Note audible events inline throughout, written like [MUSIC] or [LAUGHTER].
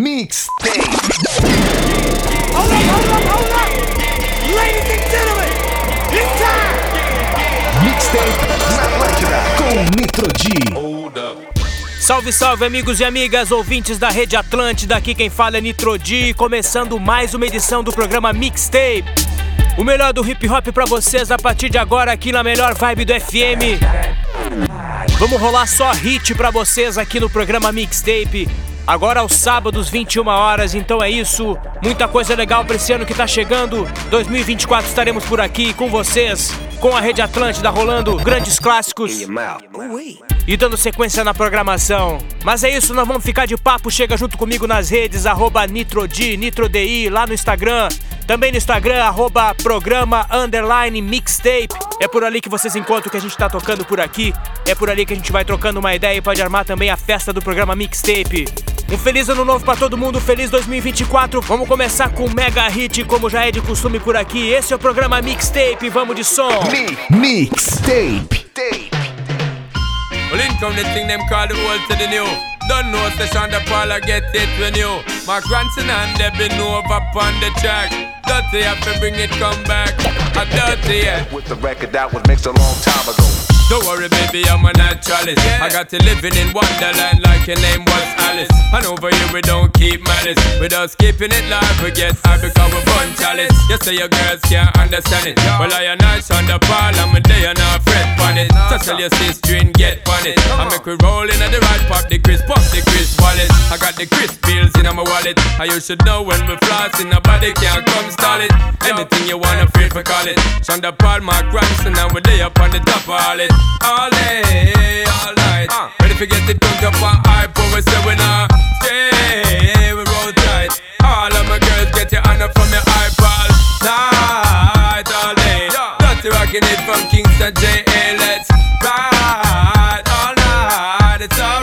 Mixtape. Hold up, hold up, hold up! Ladies and gentlemen, it's time! Mixtape na Atlântida com Nitro D. Salve, salve, amigos e amigas, ouvintes da Rede Atlântida. Aqui quem fala é Nitrodi, começando mais uma edição do programa Mixtape. O melhor do hip hop pra vocês a partir de agora aqui na melhor vibe do FM. Vamos rolar só hit pra vocês aqui no programa Mixtape. Agora aos sábados, 21 horas, então é isso. Muita coisa legal pra esse ano que tá chegando. 2024 estaremos por aqui com vocês, com a Rede Atlântida rolando grandes clássicos e dando sequência na programação. Mas é isso, nós vamos ficar de papo. Chega junto comigo nas redes, arroba NitroD, NitroDI, lá no Instagram. Também no Instagram, arroba programa underline mixtape. É por ali que vocês encontram o que a gente tá tocando por aqui. É por ali que a gente vai trocando uma ideia e pode armar também a festa do programa Mixtape. Um feliz ano novo pra todo mundo, feliz 2024. Vamos começar com um mega hit, como já é de costume por aqui. Esse é o programa Mixtape, vamos de som. Mi Mixtape. Well, income the thing them call the old to the new. Don't know session the parlor get it when you. My grandson and they been over on the track. Dirty to bring it come back. A dirty yeah. with the record that was mixed a long time ago. Don't worry, baby, I'm a naturalist. I got you living in Wonderland like your name was Alice. And over here we don't keep malice. With us keeping it live, we get high because we fun chalice. You say your girls can't understand it. Well, I am nice on the ball, I'm a day and I fret on it. So tell your sister and get on it. I make we roll in at the right pop the Chris, pop the Chris wallet. I got the Chris bills in my wallet. And you should know when we floss in nobody can't come stall it. Anything you wanna feel for call it. Shonda Paul, my grandson, and we're there up on the top of all it. All day, all night. Uh, ready to get it drunk up on hype, but we say we not stay, we roll tight. All of my girls get your honor from your iPod. Night, all day. Dirty rocking it from Kingston J.A. Let's ride all night. It's alright,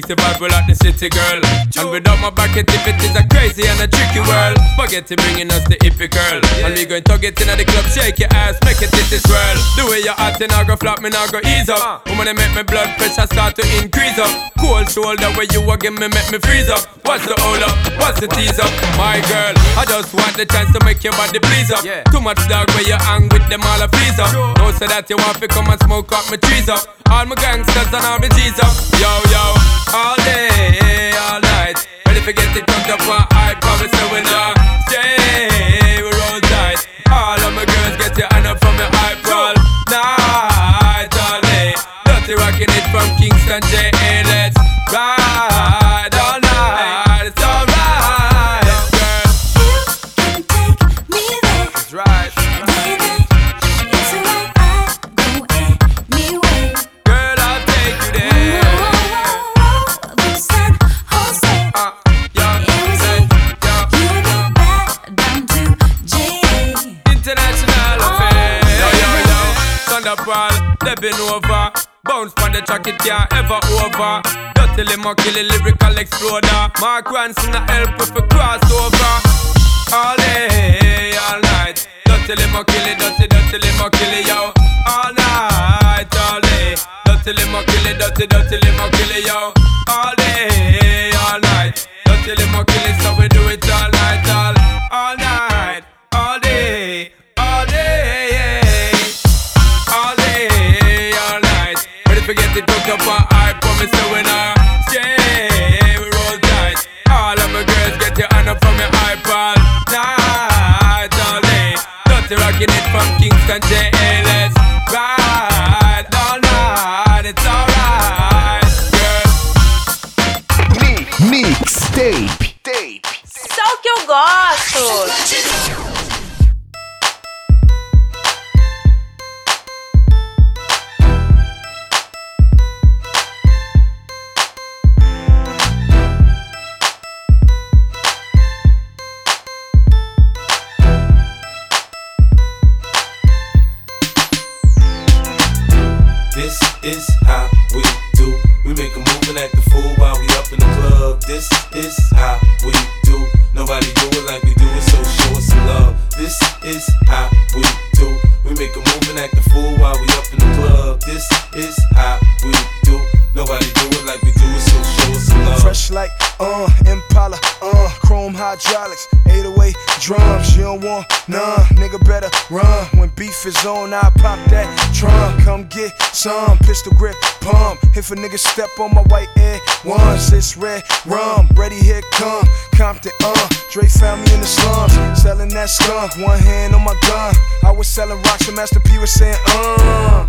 baby. 365 we like the city girl. And without my back it if it is a crazy and a tricky world. Spaghetti bringing us the hippie girl. And we going to get in at the club Shake your ass, make it this swirl. The way you're acting I go flop me now go ease up. Uh. Woman they make my blood pressure start to increase up. Cold shoulder where you again me make me freeze up. What's the hold up, what's the tease up? My girl, I just want the chance to make your body please up. Too much dog where you hang with them all a freeze up. Don't say that you want to come and smoke up my trees up All my gangsters and all my G's up. Yo yo, all day, all night. Ready to get it drunk up on I promise you we not stay, we roll tight. All of my girls get your hand up from your eyebrow Night, all day. Dirty rocking it from Kingston J.A. Let's ride Thunderball, they been over. Bounce on the track, it can't ever over. Dirty limo, kill it, lyrical exploder. Mark Ranson, help if we cross over. All day, all night. Dirty limo, kill it, dirty, dirty limo, kill it, yo. All night, all day. Dirty limo, kill it, dirty, dirty limo, kill it, yo. All day, all night. Dirty limo, kill it, so we do it all night, all, all it drunk up on I promise you we not stay, we roll tight. All of my girls get your honor from your iPod. Night, all day. Dirty rocking it from Kingston J.A. Let's ride all night. It's alright, girl. Mi Mixtape. Tape. Só o que eu gosto. This is how we do. Nobody do it like we do it, so show us some love. This is how we do. We make a move and act the fool while we up in the club. This is how we do. Nobody do it like we do it, so Fresh like, uh, Impala, uh, chrome hydraulics, 808 drums. You don't want none, nigga better run. When beef is on, I pop that trunk. Come get some pistol grip pump. If a nigga step on my white air once, it's red rum. Ready, here come Compton, uh. Dre found me in the slums, selling that skunk. One hand on my gun. I was selling rocks, and Master P was saying, uh.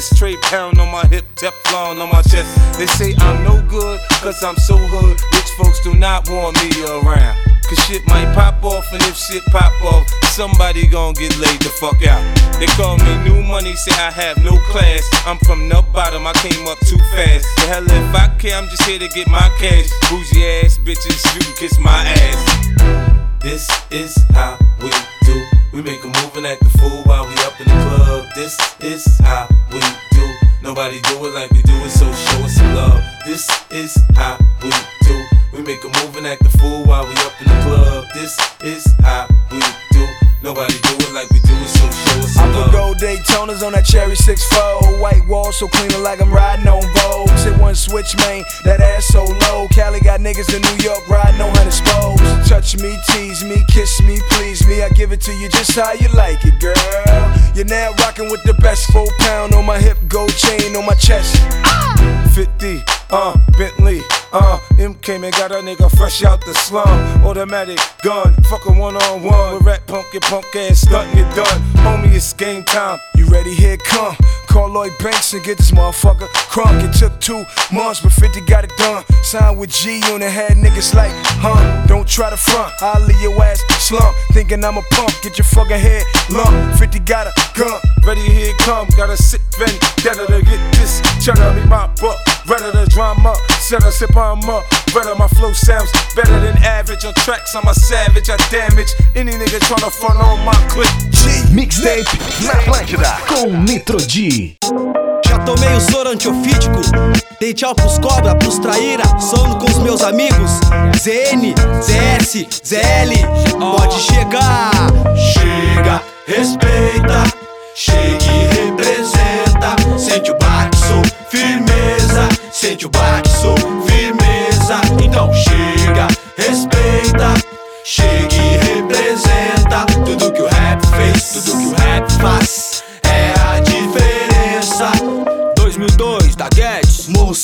straight pound on my hip, Teflon on my chest. They say I'm no good, cause I'm so hood. Rich folks do not want me around. Cause shit might pop off, and if shit pop off, somebody gon' get laid the fuck out. They call me new money, say I have no class. I'm from the bottom, I came up too fast. The hell if I care, I'm just here to get my cash. Bougie ass bitches, you can kiss my ass. This is how we do. We make a move and act the fool while we up in the club. This is how we do. Nobody do it like we do it, so show us some love. This is how we do. We make a move and act the fool while we up in the club. This is how we do. Nobody do it like we do it, so show us I some put love. gold Daytonas on that cherry 6-4 White wall so clean like I'm riding on Vogue. Hit one switch, man, that ass so low. Cali got niggas in New York riding on hundred spokes. Touch me, tease me, kiss me, please me. I give it to you just how you like it, girl. You're now rocking with the best four pound on my hip Gold chain on my chest ah! 50, uh, Bentley, uh, M came and got a nigga fresh out the slum. Automatic gun, fuck a one on one. With rat punk, your punk ass stunting, it done. Homie, it's game time. You ready? Here come. Call Lloyd Banks and get this motherfucker crunk. It took two months, but 50 got it done. Signed with G Unit, had niggas like, huh? Don't try to front, I'll leave your ass slump. Thinking I'm a punk, get your fucking head lump. 50 got a gun. Ready, here it come. Got a sick vendetta to get this cheddar. Me mop up, redder the drama. Set a sip on up. Redder my flow sounds better than average. On tracks, I'm a savage. I damage any nigga tryna front on my click. Mixtape na Atlântida com Nitro D. Já tomei o soro antiofídico Dei tchau pros cobra, pros traíra Sono com os meus amigos. ZN, ZS, ZL Pode chegar. Chega, respeita. Chega e representa. Sente o baque, sou firmeza. Sente o baque, sou firmeza. Então chega, respeita. Chega e representa. Tudo que o rap fez, tudo que o rap faz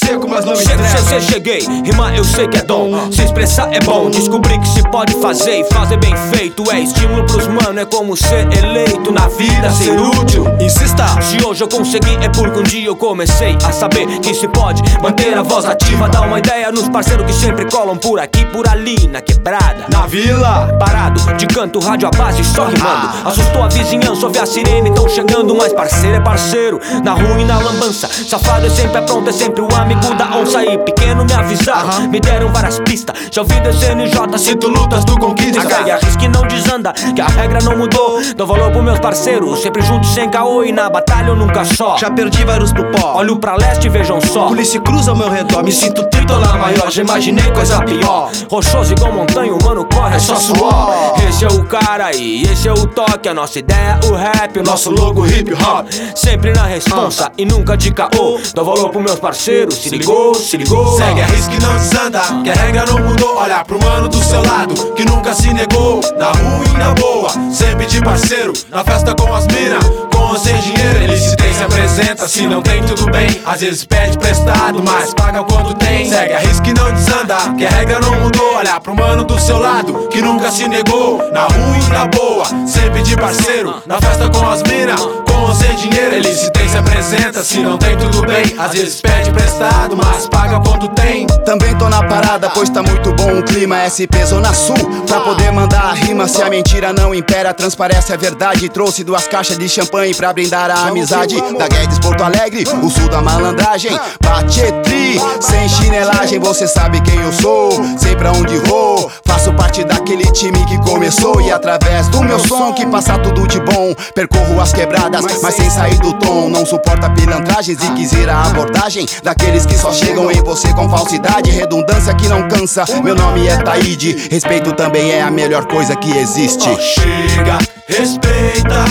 seco, mas não me Chego, cheguei. Rimar eu sei que é dom. Se expressar é bom. Descobri que se pode fazer e fazer bem feito. É estímulo pros mano, é como ser eleito na vida, ser útil. Insista Se hoje eu consegui é porque um dia eu comecei a saber que se pode manter a voz ativa. Dar uma ideia nos parceiros que sempre colam por aqui, por ali, na quebrada. Na vila Parado, de canto, rádio à base, só rimando. Assustou a vizinhança, ouvi a sirene, tão chegando. Mas parceiro é parceiro, na rua e na lambança. Safado é sempre pronto, é sempre o amigo da onça. E pequeno me avisaram, me deram várias pistas. Já ouvi do CNJ, sinto lutas do conquista. Segue a risca e não desanda, que a regra não mudou. Dou valor pros meus parceiros, sempre juntos sem caô. E na batalha eu nunca só. Já perdi vários pro pó Olho pra leste e vejam só. Polícia cruza ao meu redor Me sinto tritolar maior Já imaginei coisa pior Rochoso igual montanha, o mano corre, é só suor. Esse é o cara aí, esse é o toque. A nossa ideia, o rap, o nosso logo hip hop. Sempre na responsa e nunca de caô. Dou valor pros meus parceiros, se ligou, se ligou. Segue a risca e não desanda. Que a regra não mudou. Olhar pro mano do seu lado Que nunca se negou. Na ruim na boa Sempre de parceiro. Na festa com as mina Com ou sem dinheiro Ele se tem, se apresenta. Se não tem, tudo bem. Às vezes pede prestado Mas paga quando tem. Segue a risca e não desanda. Que a regra não mudou. Olhar pro mano do seu lado Que nunca se negou. Na ruim na boa Sempre de parceiro. Na festa com as mina ou sem dinheiro, ele se tem, se apresenta. Se não tem, tudo bem. Às vezes pede emprestado, mas paga quando tem. Também tô na parada, pois tá muito bom o clima. SP Zona Sul, pra poder mandar a rima. Se a mentira não impera, transparece a verdade. Trouxe duas caixas de champanhe pra brindar a amizade. Da Guedes Porto Alegre, o sul da malandragem. Bachetri, sem chinelagem, você sabe quem eu sou. Sei pra onde vou, faço parte daquele time que começou. E através do meu som, que passa tudo de bom. Percorro as quebradas, mas sem sair do tom. Não suporta pilantragens e quiser a abordagem daqueles que só chegam em você com falsidade. Redundância que não cansa. Meu nome é Taíde. Respeito também é a melhor coisa que existe. Chega, respeita,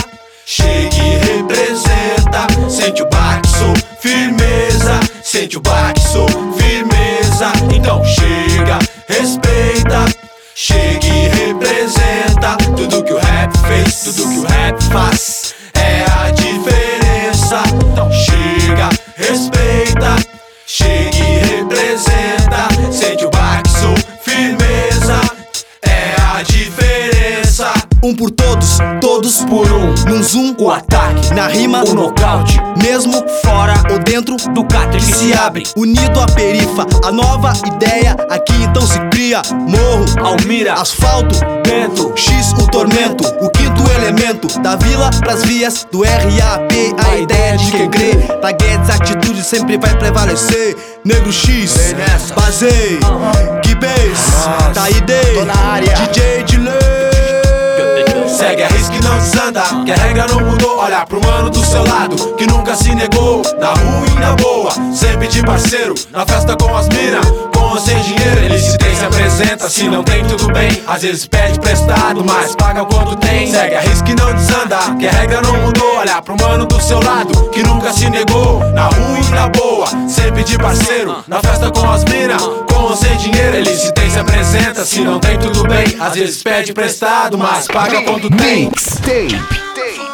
chega e representa. Sente o baque, sou firmeza. Sente o baque, sou firmeza. Então chega, respeita, chega e representa. Tudo que o rap fez, tudo que o rap faz é a diferença. Então chega, respeita, chega e representa. Sente o Um por todos, todos por um. Num zoom, o ataque. Na rima, o nocaute. Mesmo fora ou dentro do catre que se abre. Unido à perifa, a nova ideia aqui então se cria. Morro, Almira, asfalto, Bento, X, o tormento. O quinto elemento, da vila pras vias do RAP. A ideia de quem crê. Da Guedes, atitude sempre vai prevalecer. Negro X, Bazei, Gibes, Taide, Tô na área. DJ de lei. Segue a risca desanda, que a regra não mudou. Olha pro mano do seu lado, que nunca se negou. Na rua e na boa, sempre de parceiro. Na festa com as mina, com ou sem dinheiro. Ele se tem, se apresenta. Se não tem, tudo bem. Às vezes pede prestado, mas paga quando tem. Segue a risca e não desanda, que a regra não mudou. Olha pro mano do seu lado, que nunca se negou. Na rua e na boa, sempre de parceiro. Na festa com as mina, com ou sem dinheiro. Ele se tem, se apresenta. Se não tem, tudo bem. Às vezes pede prestado, mas paga quando tem. Day. Day.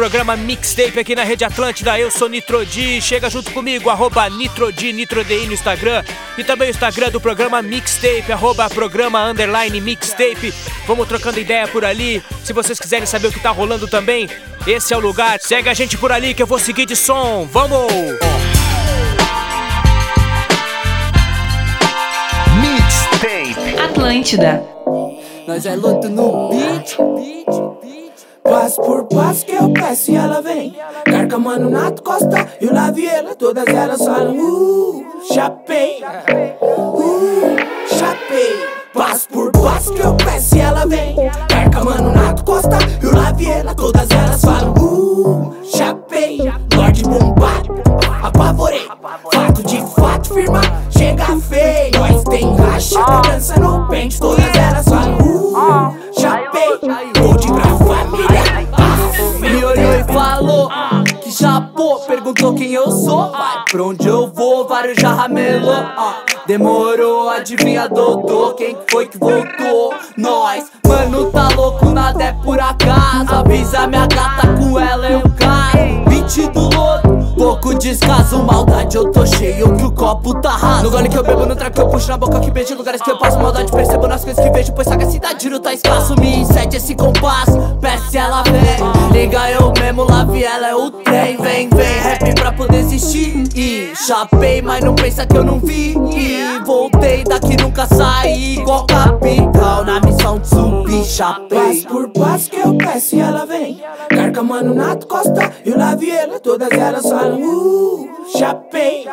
Programa Mixtape aqui na Rede Atlântida. Eu sou Nitrodi. Chega junto comigo, arroba Nitrodi, NitroDI no Instagram. E também o Instagram do programa Mixtape, arroba programa underline Mixtape. Vamos trocando ideia por ali. Se vocês quiserem saber o que tá rolando também, esse é o lugar. Segue a gente por ali que eu vou seguir de som. Vamos! Mixtape. Atlântida. Nós é luto no beat. Passo por passo que eu peço e ela vem. Carca, mano, Nato Costa e o Laviela. Todas elas falam, uh, chapei. Uh, chapei. Passo por passo que eu peço e ela vem. Carca, mano, Nato Costa e o Laviela. Todas elas falam, uh, chapei. Lorde bombado, apavorei. Fato de fato, firma, chega feio. Nós tem racha, dança no pente. Todas elas falam, uh, chapei. Gold pra família. Me olhou e falou que chapou, perguntou quem eu sou. Vai pra onde eu vou, vários já ramelou. Demorou, adivinha, doutor, quem foi que voltou? Nós, mano, tá louco, nada é por acaso. Avisa minha gata, com ela eu caio. 去不落。Pouco descaso, maldade, eu tô cheio que o copo tá raso. No gole que eu bebo, no trago que eu puxo na boca que beijo, lugares que eu passo maldade, percebo nas coisas que vejo, pois sagacidade não tá escasso. Me incede esse compasso, peça ela vem. Liga eu mesmo, lave ela, é o trem, vem, vem. Rap pra poder existir. E chapei, mas não pensa que eu não vi. E voltei daqui, nunca saí. Igual capital, na missão de subir, chapei. Passo por passo que eu peço e ela vem. Carca, mano, Nato Costa e o Laviela. Todas elas falam, uh, chapei.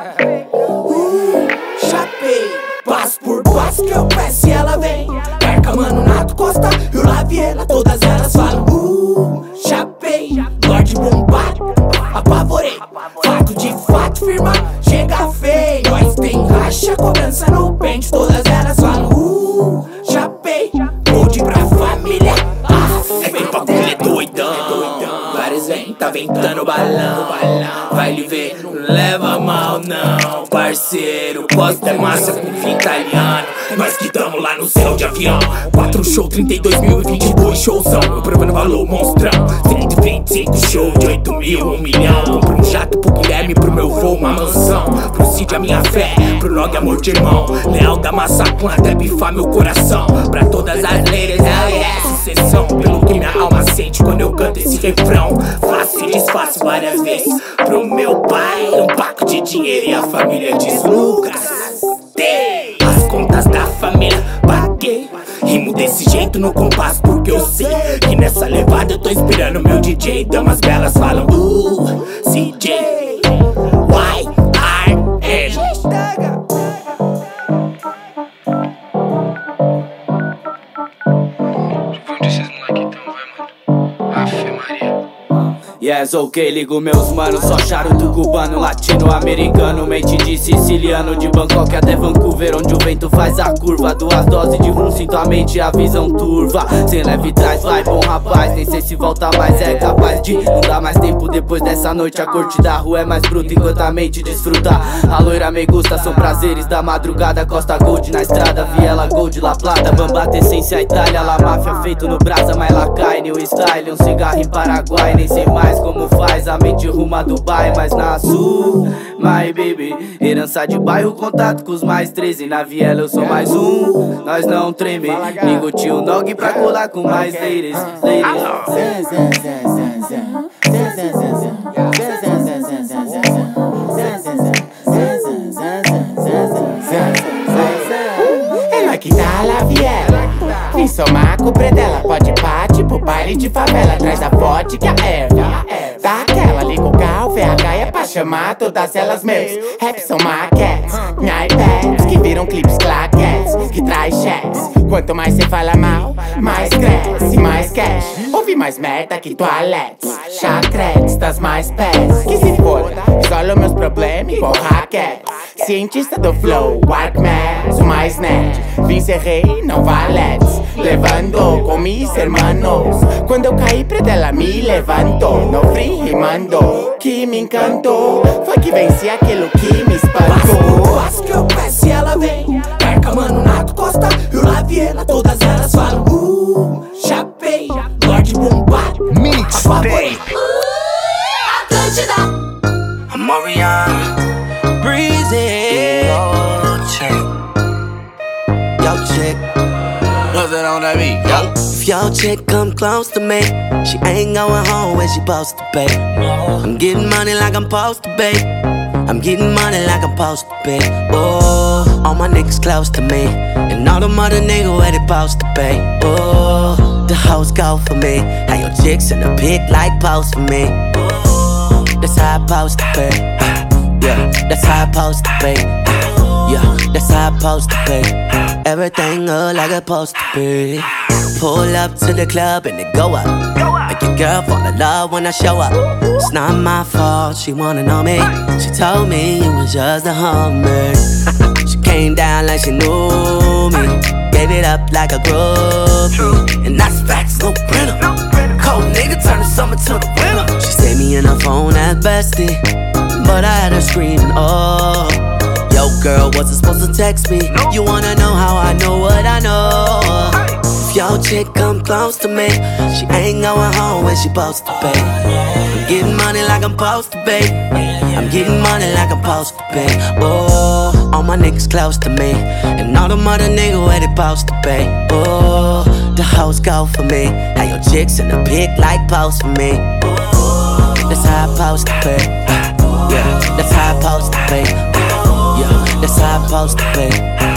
Uh, chapei. Passo por passo que eu peço e ela vem. Carca, mano, Nato Costa e o Laviela. Todas elas falam, uh, chapei. Lorde bombado, apavorei. Fato de fato, firma, chega feio. Nós tem racha, cobrança no pente. Todas elas falam, uh, tá ventando balão. Vai lhe ver, não leva mal não. Parceiro, Costa é massa com fim italiano. Nós que tamo lá no céu de avião. 4 show, 32 mil e 22 showzão. Eu provando valor, monstrão. 125 show de 8 mil, 1 milhão. Compro um jato pro Guilherme, pro meu voo, uma mansão. Pro Cid a minha fé, pro Log amor de irmão. Leal da massa clã até bifar meu coração. Pra todas as leiras, é sucessão. Pelo que minha alma sente quando eu canto esse refrão. Faço e desfaço várias vezes. Pro meu pai, um paco de dinheiro e a família. Tem as contas da família, paguei. Rimo desse jeito no compasso, porque eu sei que nessa levada eu tô inspirando meu DJ. Damas belas falam, uh, CJ, Y, Yes, ok, ligo meus manos, só charuto cubano, latino-americano, mente de siciliano, de Bangkok até Vancouver, onde o vento faz a curva, duas doses de rum, sinto a mente a visão turva, sem leve trás, vai bom rapaz, nem sei se volta mais, é capaz de não dar mais tempo depois dessa noite, a corte da rua é mais bruta enquanto a mente desfruta, a loira me gusta, são prazeres da madrugada, Costa Gold na estrada, Viela Gold, La Plata, Bambata, essência Itália, La Máfia feito no brasa, mas lá cai, new style, um cigarro em Paraguai, nem sei mais como faz a mente rumo a Dubai, mas na sul, my baby. Herança de bairro, contato com os mais 13. Na viela eu sou mais um, nós não treme. Ligo tio Nog pra colar com mais ladies. Ela que tá lá viela Vim somar com o predela Pode tipo baile de favela Traz a vodka, erva Tá aquela, liga o carro, VH é pra chamar Todas elas meus. Rap são maquetes iPads que viram clipes claquetes Que traz checks Quanto mais cê fala mal, mais cresce Mais cash, ouve mais merda que toaletes Chacretes das mais pés Que se foda, isola meus problemas igual raquete Cientista do flow, Arcmax, o mais nerd. Vim ser rei, não valetes. Levando com mis hermanos. Quando eu caí pra dela, me levantou. No free rimando, que me encantou. Foi que venci aquilo que me espantou. Passo que eu peço e ela vem. Perca, mano, Nato Costa e o Laviela. Todas elas falam, uh, chapei. Lorde bombado. Mixtape. Atlântida. Mariana, breezy. Yo, chick. Yo, chick. What's it on that beat? Yo. If your chick come close to me, she ain't going home when she supposed to be. I'm getting money like I'm supposed to be. I'm getting money like I'm supposed to be. Oh, all my niggas close to me, and all the mother niggas where they supposed to be. Oh, the hoes go for me. How your chicks in the pit like post for me. Oh, that's how I supposed to be. Yeah, that's how I supposed to be. Yeah, that's how I supposed to be. Everything look like it's supposed to be. Pull up to the club and they go up. Make your girl fall in love when I show up. It's not my fault, she wanna know me. She told me it was just a hummer. [LAUGHS] she came down like she knew me. Gave it up like a groupie. And that's facts, no printer. Cold nigga turn the summer to the winter. She saved me in her phone at bestie. But I had her screaming, oh. Yo, girl, wasn't supposed to text me. You wanna know how I know what I know? If your chick come close to me, she ain't going home when she supposed to be. I'm getting money like I'm supposed to pay. I'm getting money like I'm supposed to pay. Oh, all my niggas close to me, and all the mother niggas where they supposed to be. Oh, the hoes go for me. How your chicks in the pic like post for me. That's how I supposed to be. Yeah, that's how I supposed to be. Yeah, that's how I supposed to be.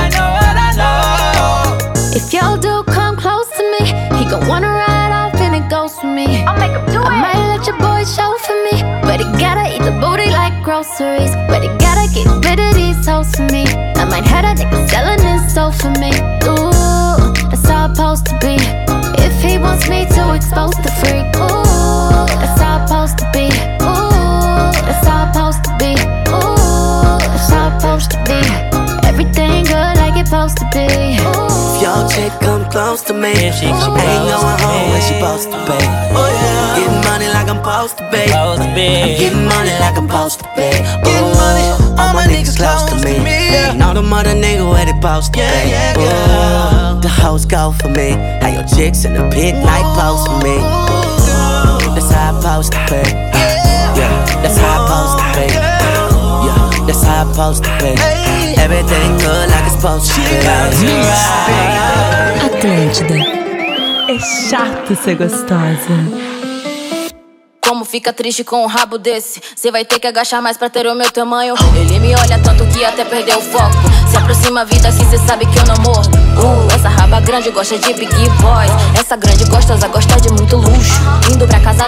I If your do come close to me, he gon' wanna ride off and it goes for me. I'll make him do I might let your boy show for me, but he gotta eat the booty like groceries. But he gotta get rid of these hoes for me. I might have a nigga selling his soul for me. Ooh, that's how it's supposed to be. If he wants me to expose the freak, ooh, that's how it's supposed to be. Ooh, that's how it's supposed to be. Ooh, that's how it's supposed to be. Everything good like it's supposed to be. If chick come close to me, she, ain't going home when she supposed to be. I'm getting money like I'm supposed to be. I'm getting money like I'm supposed to be. Ooh, all my niggas close to me. And all the mother niggas where they supposed to be. Ooh, the hoes go for me. How your chicks in the pic like post for me. That's how I supposed to be. Yeah, that's how I supposed to be. Yeah, that's how I supposed to be. Everything good like it's supposed to be. Atlântida. É chato ser gostosa. Como fica triste com um rabo desse? Cê vai ter que agachar mais pra ter o meu tamanho. Ele me olha tanto que até perdeu o foco. Se aproxima a vida assim, cê sabe que eu não morro. Uh, essa raba grande gosta de big boy. Essa grande gostosa gosta de muito luxo.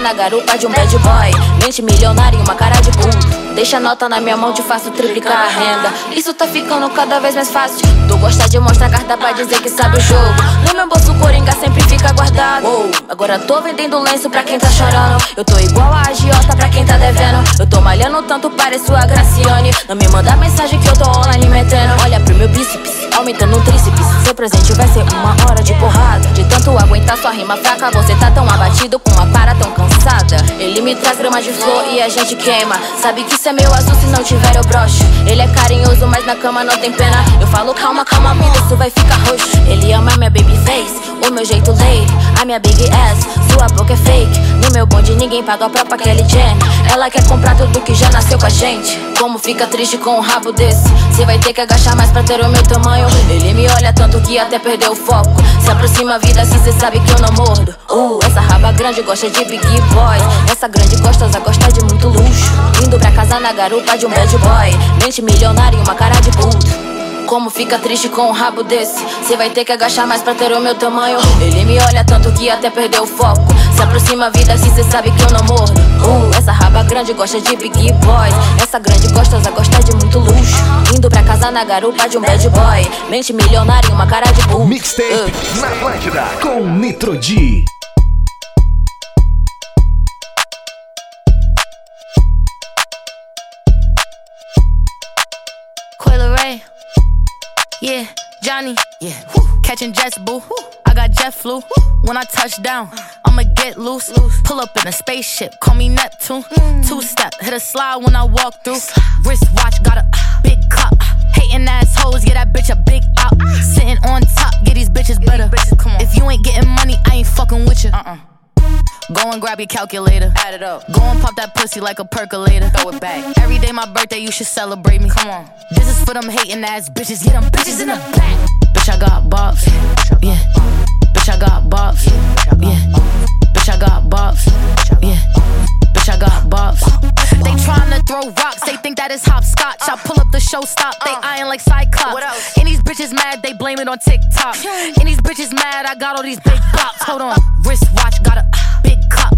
Na garupa de um bad boy. Mente milionária e uma cara de puto. Deixa nota na minha mão, te faço triplicar a renda. Isso tá ficando cada vez mais fácil. Tu gosta de mostrar carta pra dizer que sabe o jogo. No meu bolso, coringa sempre fica guardado. Uou, agora tô vendendo lenço pra quem tá chorando. Eu tô igual a agiota pra quem tá devendo. Eu tô malhando tanto, pareço a Graciane. Não me manda mensagem que eu tô online metendo. Olha pro meu bíceps, aumentando o tríceps. Seu presente vai ser uma hora de porrada. De tanto aguentar sua rima fraca, você tá tão abatido com uma para tão cansada. Ele me traz grama de flor e a gente queima. Sabe que isso é meu azul se não tiver eu broxo. Ele é carinhoso, mas na cama não tem pena. Eu falo calma, calma, amiga, isso vai ficar roxo. Ele ama minha baby face. O meu jeito lady, a minha big ass, sua boca é fake. No meu bonde ninguém paga a própria Kelly Jenner. Ela quer comprar tudo que já nasceu com a gente. Como fica triste com um rabo desse? Cê vai ter que agachar mais pra ter o meu tamanho. Ele me olha tanto que até perdeu o foco. Se aproxima a vida assim, cê sabe que eu não mordo. Uh, essa raba grande gosta de big boy. Essa grande gostosa gosta de muito luxo. Indo pra casa na garupa de um bad boy. Mente milionária e uma cara de puto. Como fica triste com um rabo desse? Cê vai ter que agachar mais pra ter o meu tamanho. Ele me olha tanto que até perdeu o foco. Se aproxima a vida assim, cê sabe que eu não mordo. Uh, essa raba grande gosta de big boys. Essa grande gostosa gosta de muito luxo. Indo pra casa na garupa de um bad boy. Mente milionária e uma cara de puto. Mixtape na Atlântida com Nitro D. Yeah, Johnny. Yeah. Catching jets, boo. I got jet flu. When I touch down, I'ma get loose. Pull up in a spaceship, call me Neptune. Two step, hit a slide when I walk through. Wrist watch, got a big cup. Hating assholes, get that bitch a big out. Sitting on top, get these bitches better. come on If you ain't getting money, I ain't fucking with you. Uh-uh. Go and grab your calculator. Add it up. Go and pop that pussy like a percolator. Throw it back. Every day my birthday, you should celebrate me. Come on. For them hating ass bitches. Get them bitches in the back. Bitch, I got bops. Yeah. Bitch, I got bops. Yeah. Bitch, I got bops. Yeah. Bitch, I got bops. They tryna throw rocks, they think that is hopscotch. I pull up the show stop, they eyeing like Cyclops. And these bitches mad, they blame it on TikTok. And these bitches mad, I got all these big bops. Hold on, wrist watch, got a big cup.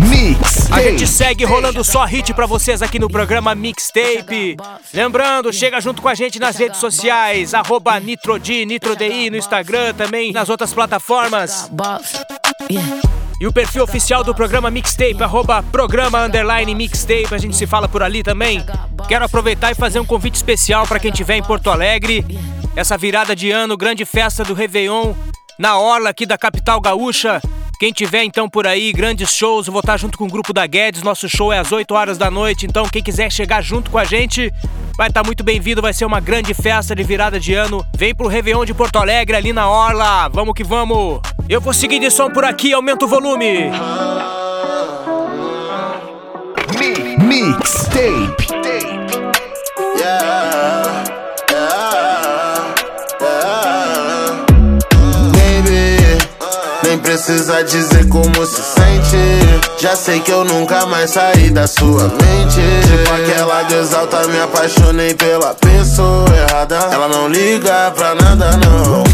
Mix. A gente segue rolando só hit pra vocês aqui no programa Mixtape. Lembrando, chega junto com a gente nas redes sociais, arroba NitroD, NitroDI no Instagram, também nas outras plataformas. E o perfil oficial do programa Mixtape, arroba programa underline Mixtape, a gente se fala por ali também. Quero aproveitar e fazer um convite especial para quem estiver em Porto Alegre. Essa virada de ano, grande festa do Réveillon na orla aqui da capital gaúcha. Quem tiver então por aí, grandes shows, eu vou estar junto com o grupo da Guedes. Nosso show é às 8 horas da noite, então quem quiser chegar junto com a gente, vai estar muito bem-vindo. Vai ser uma grande festa de virada de ano. Vem pro Réveillon de Porto Alegre, ali na Orla. Vamos que vamos. Eu vou seguir de som por aqui, aumenta o volume. Mixtape. Precisa dizer como se sente. Já sei que eu nunca mais saí da sua mente. Tipo aquela de exalta, me apaixonei pela pessoa errada. Ela não liga pra nada, não.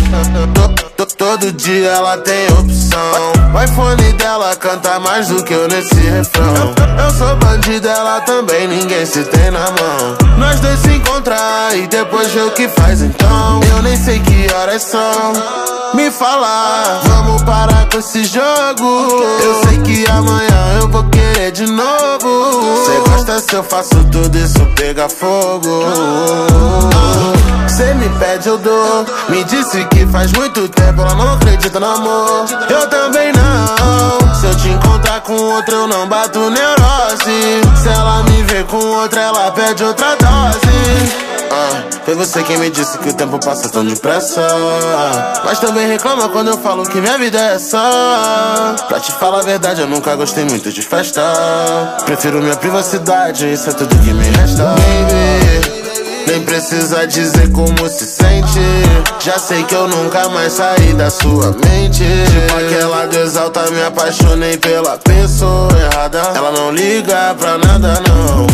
To- to- Todo dia ela tem opção. O iPhone dela canta mais do que eu nesse refrão. Eu, sou bandido, ela também, ninguém se tem na mão. Nós dois se encontrar e depois ver o que faz então. Eu nem sei que horas são. Me fala, vamos parar com esse jogo. Eu sei que amanhã eu vou querer de novo. Cê gosta se eu faço tudo isso pegar fogo. Cê me pede, eu dou. Me disse que faz muito tempo ela não acredita no amor. Eu também não. Se eu te encontrar com outra, eu não bato neurose. Se ela me vê com outra, ela pede outra dose. Ah, foi você quem me disse que o tempo passa tão depressa. Mas também reclama quando eu falo que minha vida é essa. Pra te falar a verdade, eu nunca gostei muito de festa. Prefiro minha privacidade, isso é tudo que me resta. Baby. Nem precisa dizer como se sente. Já sei que eu nunca mais saí da sua mente. Tipo aquela do exalta, me apaixonei pela pessoa errada. Ela não liga pra nada, não.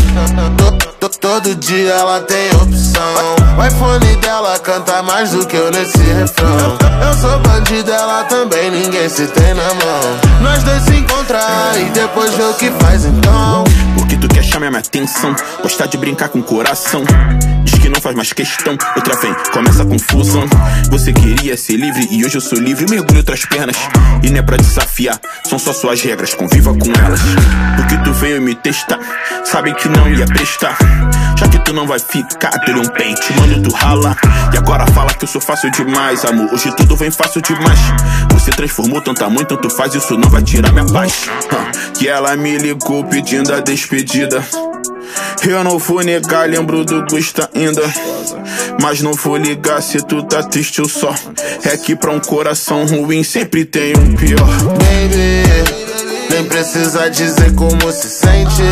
To- to- todo dia ela tem opção. O iPhone dela canta mais do que eu nesse refrão. Eu sou bandido, ela também, ninguém se tem na mão. Nós dois se encontrar e depois ver o que faz então. Porque tu quer chamar minha atenção, gostar de brincar com o coração. Que não faz mais questão, outra vem, começa a confusão. Você queria ser livre e hoje eu sou livre, mergulho outras pernas. E não é pra desafiar, são só suas regras, conviva com elas. Porque tu veio me testar, sabe que não ia prestar. Já que tu não vai ficar, ter um pente, mano, tu rala. E agora fala que eu sou fácil demais, amor. Hoje tudo vem fácil demais. Você transformou tanta mãe, tanto faz, isso não vai tirar minha paz. Que ela me ligou pedindo a despedida. Eu não vou negar, lembro do gosto ainda. Mas não vou ligar se tu tá triste ou só. É que pra um coração ruim sempre tem um pior. Baby. Nem precisa dizer como se sente.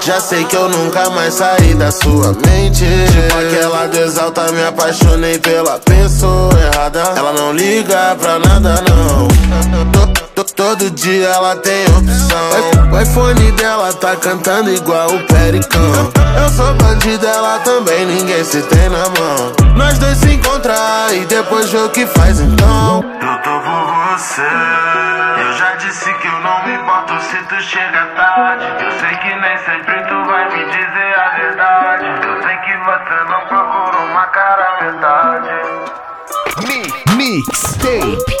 Já sei que eu nunca mais saí da sua mente. Tipo aquela do exalta, me apaixonei pela pessoa errada. Ela não liga pra nada, não. Todo dia ela tem opção. O iPhone dela tá cantando igual o Pericão. Eu sou bandido, ela também, ninguém se tem na mão. Nós dois se encontrar e depois ver o que faz então. Eu tô por você. Eu já disse que eu não me importo se tu chega tarde. Eu sei que nem sempre tu vai me dizer a verdade. Eu sei que você não procura uma cara metade. Mixtape.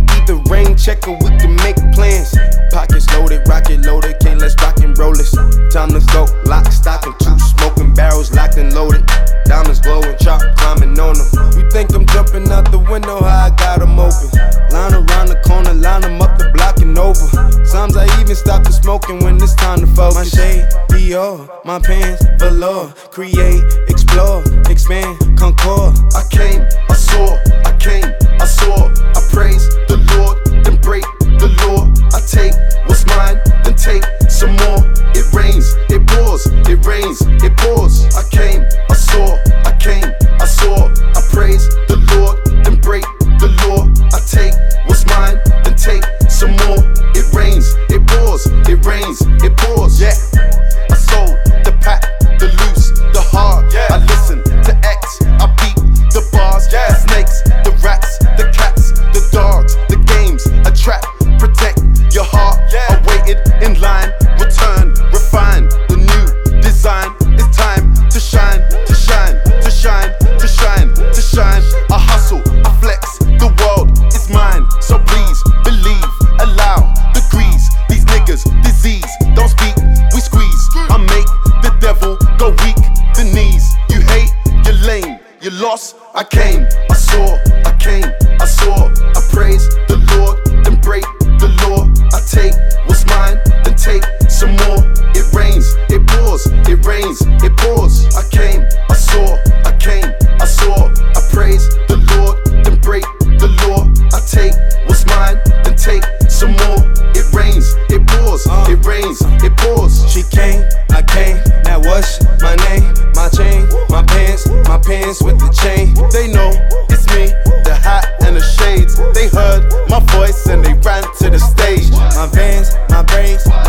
either rain check or we can make plans. Pockets loaded, rocket loaded, can't let's rock and roll this. Time to go, lock, stock, and two smoking barrels locked and loaded. Diamonds glowing, chop climbing on them. You think I'm jumping out the window, how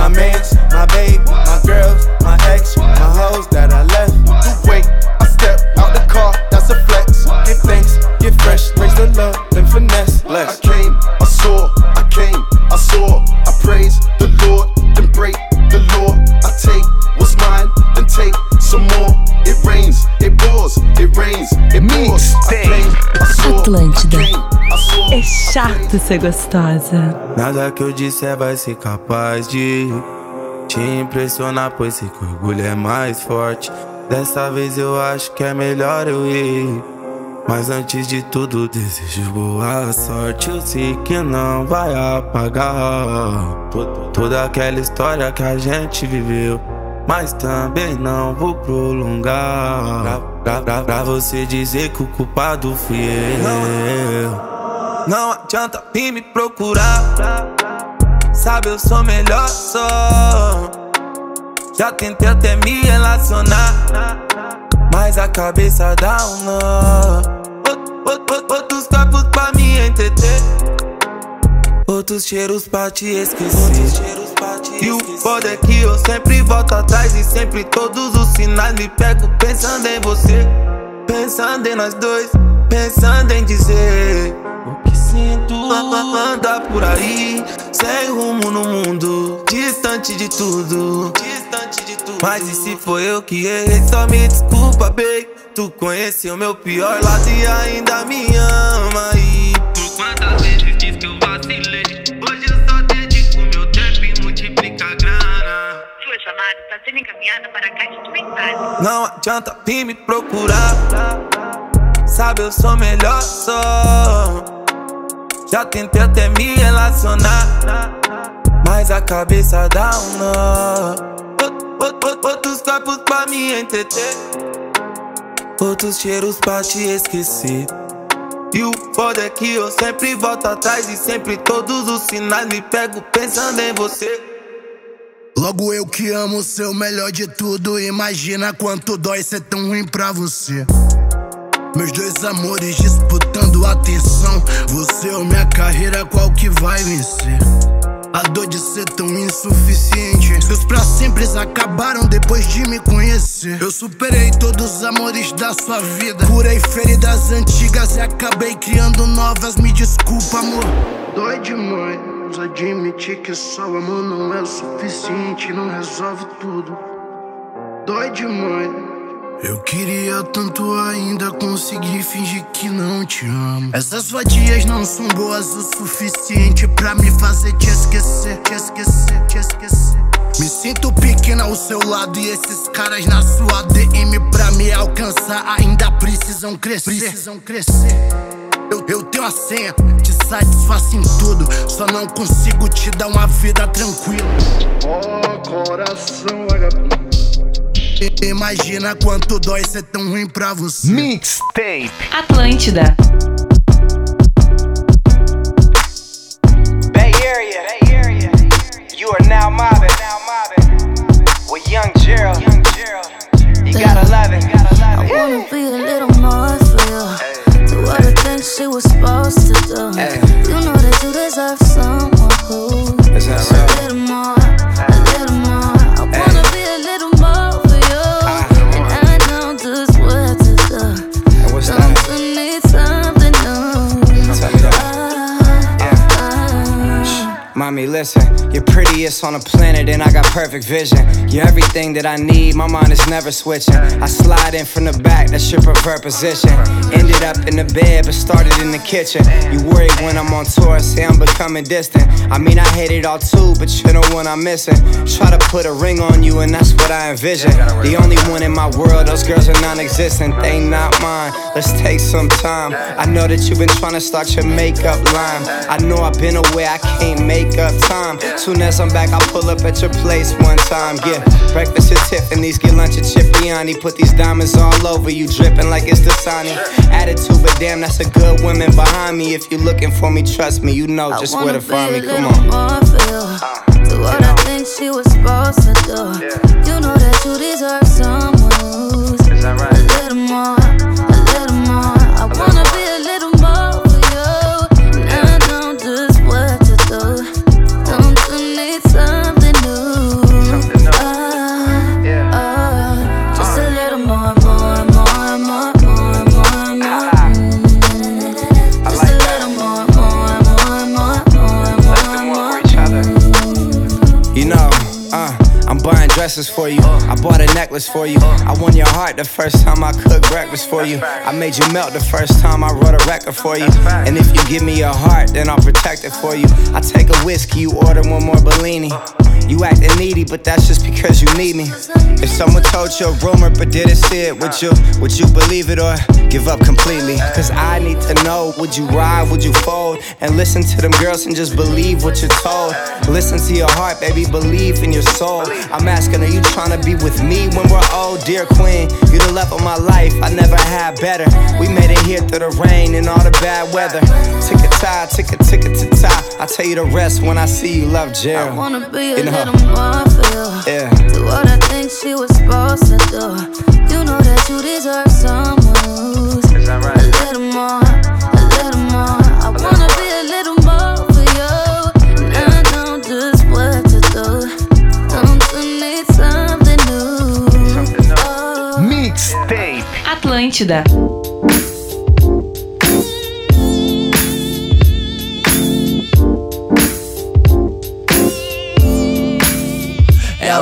my mans, my babe, my ser gostosa. Nada que eu disser vai ser capaz de te impressionar, pois sei que o orgulho é mais forte. Dessa vez eu acho que é melhor eu ir. Mas antes de tudo, desejo boa sorte. Eu sei que não vai apagar to- toda aquela história que a gente viveu. Mas também não vou prolongar. Pra, pra, pra você dizer que o culpado fui eu. Não adianta vir me procurar. Sabe, eu sou melhor só. Já tentei até me relacionar. Mas a cabeça dá um nó. Outros corpos pra me entreter. Outros cheiros pra te esquecer. E o foda é que eu sempre volto atrás e sempre todos os sinais me pego pensando em você. Pensando em nós dois, pensando em dizer sinto. Anda por aí, sem rumo no mundo, distante de tudo. Distante de tudo. Mas e se foi eu que errei? Só me desculpa, baby. Tu conheceu meu pior lado e ainda me ama. E por quantas vezes diz que eu vacilei? Hoje eu só dedico meu tempo e multiplica a grana. Sua chamada está sendo encaminhada para a caixa de mensagens. Não adianta vir me procurar. Sabe, eu sou melhor só. Já tentei até me relacionar. Mas a cabeça dá um nó. Outros corpos pra me entreter. Outros cheiros pra te esquecer. E o foda é que eu sempre volto atrás e sempre todos os sinais me pego pensando em você. Logo eu que amo ser o melhor de tudo. Imagina quanto dói ser tão ruim pra você. Meus dois amores disputando atenção. Você ou minha carreira, qual que vai vencer? A dor de ser tão insuficiente. Seus pra sempre acabaram depois de me conhecer. Eu superei todos os amores da sua vida. Curei feridas antigas e acabei criando novas. Me desculpa, amor. Dói demais. Admitir que só o amor não é o suficiente, não resolve tudo. Dói demais. Eu queria tanto ainda conseguir fingir que não te amo. Essas vadias não são boas o suficiente pra me fazer te esquecer, te esquecer, te esquecer. Me sinto pequena ao seu lado e esses caras na sua DM pra me alcançar ainda precisam crescer. Precisam crescer. Eu, eu tenho a senha, te satisfaço em tudo. Só não consigo te dar uma vida tranquila. Oh, coração vagabundo. Imagina quanto dói ser tão ruim pra você. Mixtape Atlântida. Bay Area. Bay Area. You are now mobbing. Now mobbing. With young Gerald. Young Gerald. You gotta love it. Gotta love I wanna be a little more for you. Do what I think she was supposed to do. You know that you deserve veces. Prettiest on the planet, and I got perfect vision. You're everything that I need, my mind is never switching. I slide in from the back, that's your preferred position. Ended up in the bed, but started in the kitchen. You worried when I'm on tour, say I'm becoming distant. I mean, I hate it all too, but you know what I'm missing. Try to put a ring on you, and that's what I envision. The only one in my world, those girls are non existent, they not mine. Let's take some time. I know that you've been trying to start your makeup line. I know I've been away, I can't make up time. Soon as I'm back, I'll pull up at your place one time. Yeah, breakfast at Tiffany's, get lunch at Cipriani. Put these diamonds all over you, dripping like it's Dasani. Attitude, but damn, that's a good woman behind me. If you looking for me, trust me, you know just where to find me. Come on. More for you. Do what I think she was supposed to do. You know that you deserve someone who's a little more, for you. I bought a necklace for you. I won your heart the first time I cooked breakfast for you. I made you melt the first time I wrote a record for you. And if you give me your heart, then I'll protect it for you. I take a whiskey, you order one more Bellini. You acting needy, but that's just because you need me. If someone told you a rumor but didn't see it, would you would you believe it or give up completely? Cause I need to know, would you ride, would you fold? And listen to them girls and just believe what you're told. Listen to your heart, baby, believe in your soul. I'm asking, are you trying to be with me when we're old? Dear queen, you the love of my life, I never had better. We made it here through the rain and all the bad weather. Tick a tie, tick a ticket to tie. I tell you the rest when I see you, love Gerald. I wanna be a You know? little more feel. Yeah. Do what I think she was supposed to do. You know that you deserve someone who's a little more, a little more. I wanna be a little more for you. And I know just what to do. Don't you need something new? Oh. Mixtape. Atlântida.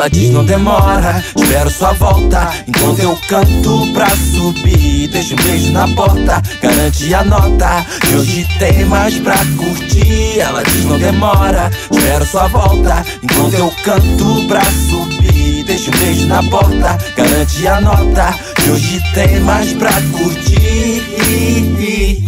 Ela diz não demora, espero sua volta. Enquanto eu canto pra subir Deixa um beijo na porta, garante a nota Que hoje tem mais pra curtir. Ela diz não demora, espero sua volta. Enquanto eu canto pra subir Deixa um beijo na porta, garante a nota Que hoje tem mais pra curtir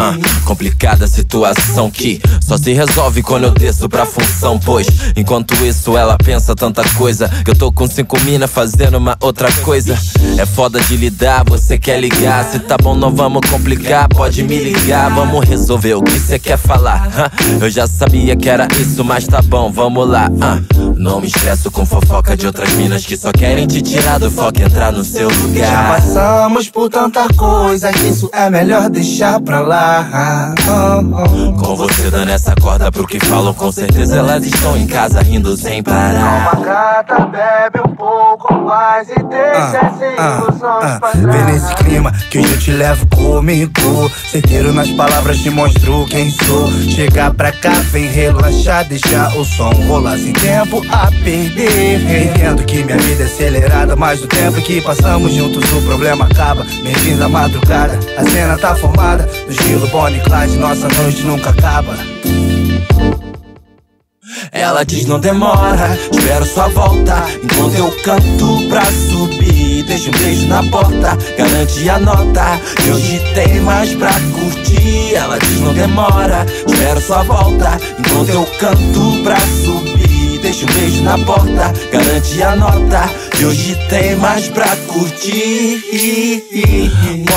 Ah, Complicada situação que só se resolve quando eu desço pra função Pois enquanto isso ela pensa tanta coisa Que eu tô com cinco mina fazendo uma outra coisa É foda de lidar, você quer ligar Se tá bom não vamos complicar, pode me ligar Vamos resolver o que cê quer falar hã? Eu já sabia que era isso, mas tá bom, vamos lá hã? Não me estresso com fofoca de outras minas Que só querem te tirar do foco e entrar no seu Já lugar passamos por tanta coisa que isso é melhor deixar pra lá. Oh, oh. Com você dando essa corda pro que falam, com certeza elas estão em casa rindo sem parar. Uma gata bebe um pouco mais e deixa as ilusões trás. Vê nesse clima que eu te levo comigo. Certeiro nas palavras, te mostro quem sou. Chegar pra cá, vem relaxar, deixar o som rolar sem tempo a perder. Entendo que minha vida é acelerada, mas o tempo que passamos juntos o problema acaba. Bem-vindo à madrugada, a cena tá formada. Estilo Bonnie Clyde, nossa noite nunca acaba. Ela diz não demora, espero sua volta. Enquanto eu canto pra subir Deixa um beijo na porta, garante a nota Que hoje tem mais pra curtir. Ela diz não demora, espero sua volta. Enquanto eu canto pra subir Deixa um beijo na porta, garante a nota Que hoje tem mais pra curtir.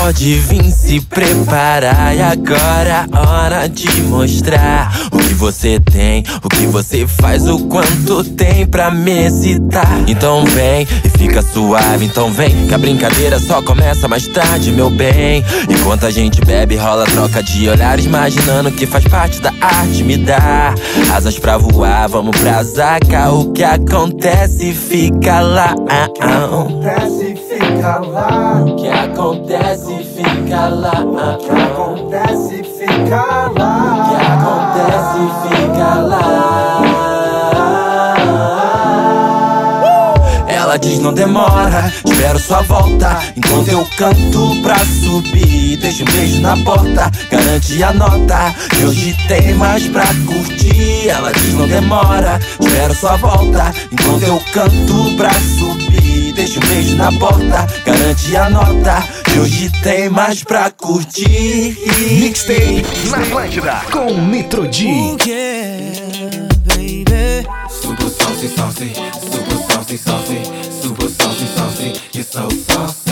Pode vir se preparar E agora é hora de mostrar O que você tem, o que você faz O quanto tem pra me excitar. Então vem e fica suave Então vem que a brincadeira só começa mais tarde, meu bem. Enquanto a gente bebe, rola troca de olhares Imaginando que faz parte da arte Me dá asas pra voar, vamos pra zaga O que acontece fica lá Acontece, fica lá. O que acontece fica lá O que acontece, fica lá. O que acontece fica lá Ela diz não demora, espero sua volta Enquanto eu canto pra subir. Deixa um beijo na porta, garante a nota Que hoje tem mais pra curtir. Ela diz não demora, espero sua volta Enquanto eu canto pra subir. Deixa um beijo na porta, garante a nota Que hoje tem mais pra curtir. Mixtape na Atlântida com Nitro D. Super saucy, saucy, super saucy, saucy, super saucy, saucy. You're so saucy.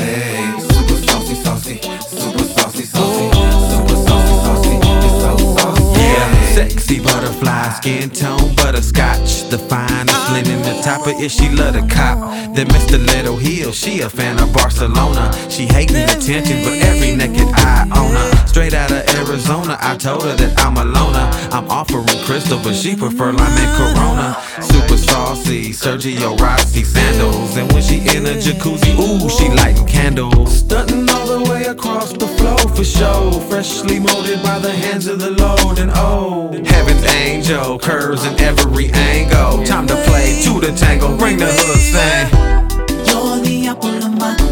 Sexy butterfly, skin tone butterscotch. The finest linen, the top of it, she love the cop. Then Mr. Little Hill, she a fan of Barcelona. She hating attention, but every naked eye on her. Straight out of Arizona, I told her that I'm a loner. I'm offering crystal, but she prefer lime and Corona. Super saucy, Sergio Rossi sandals. And when she in a jacuzzi, ooh, she lighting candles. Stunting all the way across the floor for show. Freshly molded by the hands of the Lord. And oh, Heaven's angel, curves in every angle. Time to play to the tango, bring the hook, sing. You're the apple of my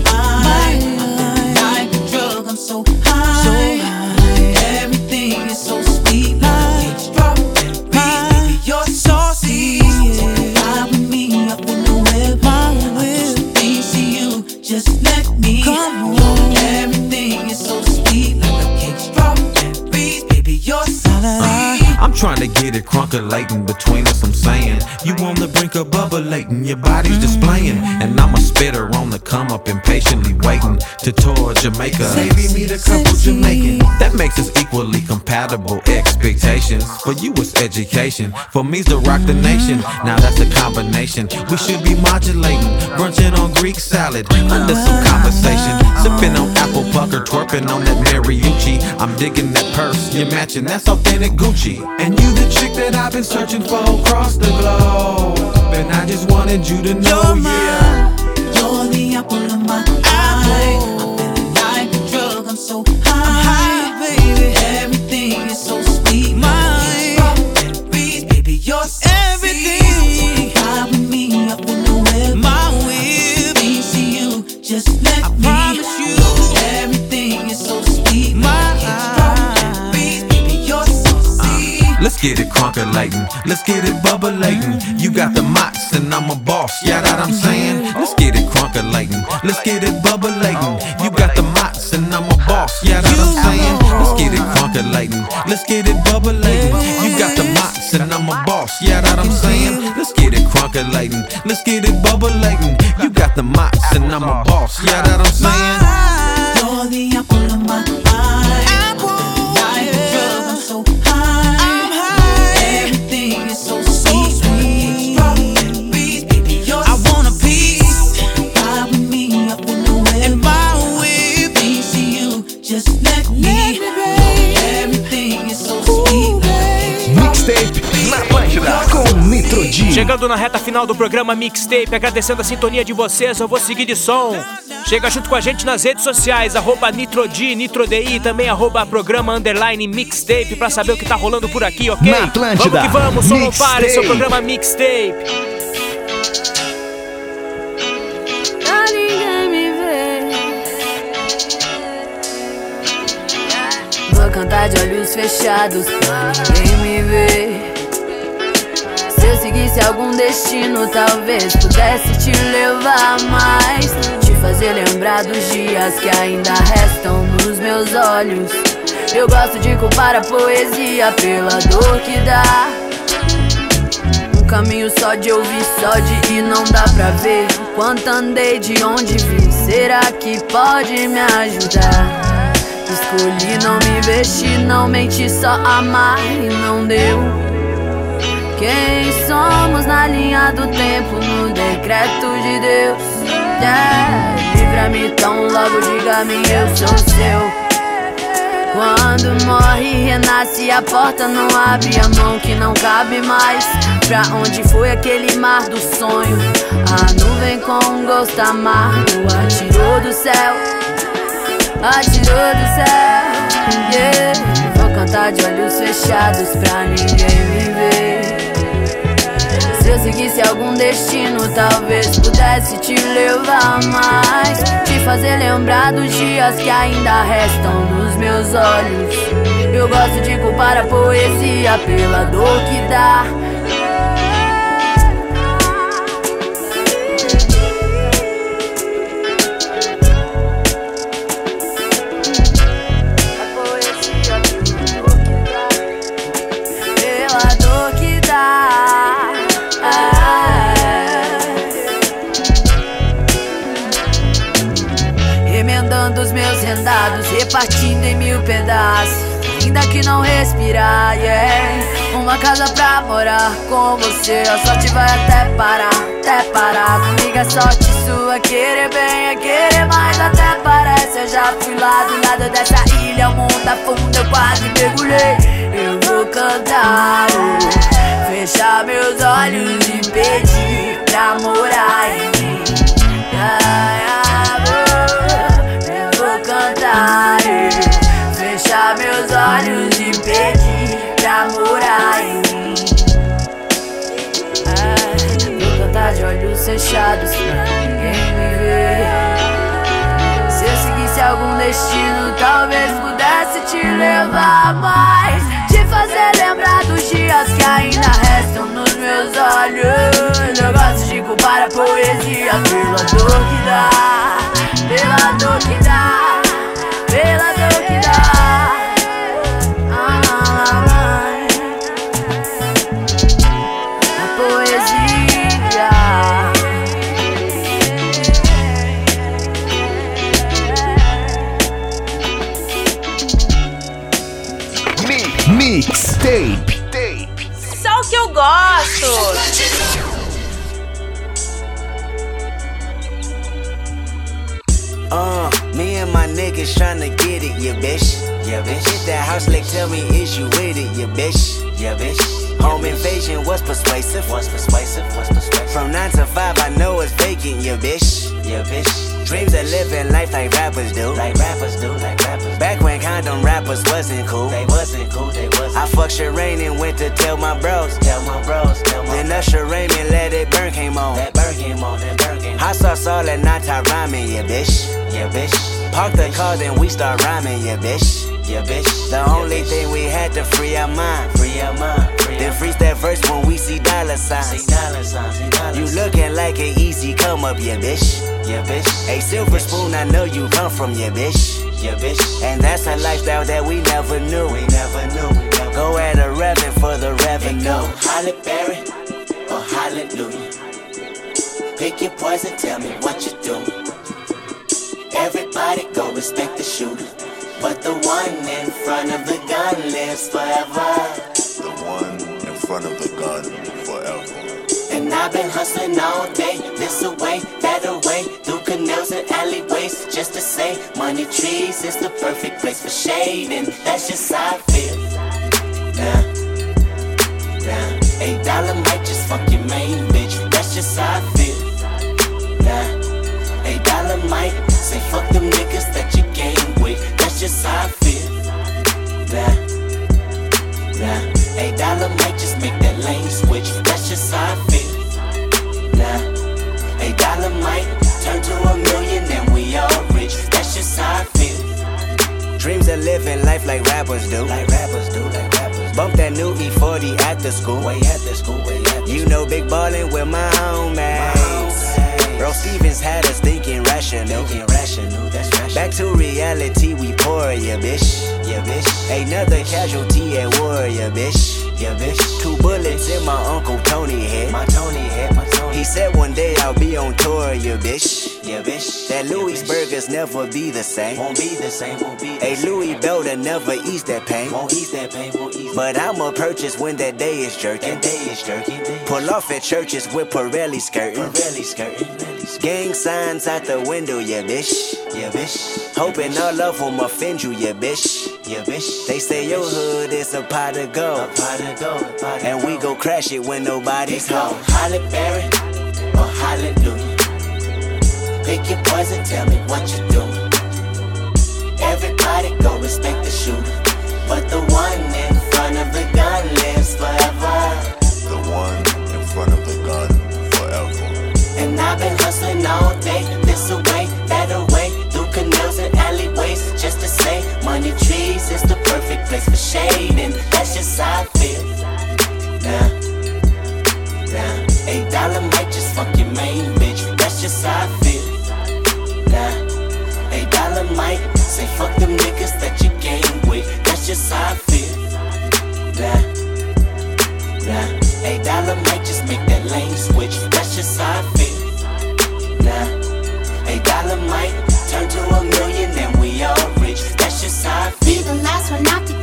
trying to get it crunkulating between us, I'm saying. You on the brink of bubbling, your body's displaying. And I'm a spitter on the come up, impatiently waiting to tour Jamaica. Maybe meet a couple Jamaican. That makes us equally compatible. Expectations for you is education. For me's to rock the nation. Now that's a combination. We should be modulating, brunching on Greek salad under some conversation. Sipping on apple pucker, twerping on that Mariucci. I'm digging that purse, you're matching. That's authentic Gucci. And you the chick that I've been searching for across the globe. And I just wanted you to know, yeah. You're the apple of my eye. Get it crunkulating, let's get it bubbling. You got the mots and I'm a boss, yeah, that I'm saying. Let's get it crunkulating, let's get it bubbling. You got the mots and I'm a boss, yeah, that I'm saying. Let's get it crunkulating, let's get it bubbling. You got the mots and I'm a boss, yeah, that I'm saying. Let's get it crunkulating, let's get it bubbling. You got the mots and I'm a boss, yeah, that I'm saying. Chegando na reta final do programa Mixtape, agradecendo a sintonia de vocês, eu vou seguir de som. Chega junto com a gente nas redes sociais, arroba NitroD, NitroDI, também arroba programa underline Mixtape, pra saber o que tá rolando por aqui, ok? Na Atlântida, Vamos que vamos, som não pare, seu programa Mixtape. Pra ninguém me ver. Vou cantar de olhos fechados ninguém me ver. Eu seguisse algum destino, talvez pudesse te levar mais. Te fazer lembrar dos dias que ainda restam nos meus olhos. Eu gosto de culpar a poesia pela dor que dá. Um caminho só de ouvir, só de ir não dá pra ver. Quanto andei, de onde vim, será que pode me ajudar? Escolhi não me investir, não mentir, só amar e não deu. Quem somos na linha do tempo, no decreto de Deus? Yeah. Livra-me tão logo, diga-me eu sou seu. Quando morre, renasce a porta, não abre a mão que não cabe mais. Pra onde foi aquele mar do sonho? A nuvem com um gosto amargo atirou do céu, atirou do céu. Yeah. Vou cantar de olhos fechados pra ninguém me ver. Se eu seguisse algum destino, talvez pudesse te levar mais. Te fazer lembrar dos dias que ainda restam nos meus olhos. Eu gosto de culpar a poesia pela dor que dá. Repartindo em mil pedaços. Ainda que não respirar, yeah. Uma casa pra morar com você. A sorte vai até parar, até parar. Comigo é sorte sua, querer bem é querer mais. Até parece, eu já fui lá do lado dessa ilha. O mundo afunda, eu quase mergulhei. Eu fechados pra ninguém. Se eu seguisse algum destino, talvez pudesse te levar mais. Te fazer lembrar dos dias que ainda restam nos meus olhos. Eu gosto de culpar a poesia pela dor que dá, pela dor que dá, pela dor que dá. Mixtape. Só o que eu gosto. Uh, me and my niggas tryna get it, yeah, bitch. Yeah, bitch. Hit that house, like, tell me, is you with it, yeah, bitch. Yeah, bitch. Home invasion was persuasive. Was persuasive. Was persuasive. From nine to five, I know it's vacant, yeah, bitch. Yeah, bitch. Dreams of living life like rappers do. Like rappers do, like rappers. Back when condom rappers wasn't cool. They wasn't cool, they wasn't. I fucked Shireen and went to tell my bros. Tell my bros, tell my Then Usher Raymond let it burn came on. That burn came on, that burn came on. I saw that night I rhyming, yeah, bitch. Yeah, bitch. Park the car, then we start rhyming, yeah, bitch. Yeah, bitch. The only thing we had to free our mind. Free our mind. Free then freeze that verse when we see dollar signs. See dollar signs. See dollar you looking like an easy come up, yeah, bitch. Yeah, bitch. A silver spoon, I know you come from, yeah, bitch. Yeah, bitch. And that's a lifestyle that we never knew. We never knew. We never go at a revving for the revenue. Go Holly Berry or Hallelujah. Pick your poison, tell me what you do. Everybody go respect the shooter. But the one in front of the gun lives forever. The one in front of the gun forever. And I've been hustling all day, this away, that way, through canals and alleyways, just to say, money trees is the perfect place for shade, and that's just how I feel. Nah, nah, eight dollar might just fuck your main bitch, that's just how I feel. Nah, eight dollar might say fuck them niggas that you game with, that's just how I feel. Nah, nah, eight dollar might just make that lane switch, that's just how I feel. Nah, might turn to a million and we all rich, that's just how I feel. Dreams of living life like rappers do. Like rappers do, like rappers. Bump that new E40 at the school. Way at the school, way at the You know, big ballin' with my home homies. Bro Stevens had us thinking rational. Thinking rational, that's rational. Back to reality, we pour, yeah, bitch. Yeah, bitch. Another casualty at war, yeah, bitch. Yeah, bitch. Two bullets in my Uncle Tony head. My Tony head, my Tony. He said one day I'll be on tour, yeah, bitch. Yeah, bitch. That Louis burgers never be the same. Won't be the same, won't be the same. A Louis Belder never ease that pain. Won't ease that pain, won't ease But I'ma purchase when that day is jerking. That day is jerking. Pull off at churches with Pirelli skirting. Pirelli skirting. Gang signs out the window, yeah, bitch. Yeah, bitch. Hoping all of them offend you, yeah, bitch. Yeah, bitch. They say your hood is a pot of gold. A pot of gold. a pot of And we go crash it when nobody's home. Holly Berry or Hallelujah. Pick your poison, tell me what you do. Everybody go respect the shooter. But the one in front of the gun lives forever. The one in front of the gun forever. And I've been hustling all day, this away, that away, through canals and alleyways, just to say, money trees is the perfect place for shade, and that's just how I feel. Nah, nah, eight dollar might just fuck your main bitch, that's just how I feel. Niggas that you game with, that's just how I feel. Nah, nah, might just make that lane switch, that's just how I feel. Nah, might turn to a million and we all rich. That's just how I Be the last one out to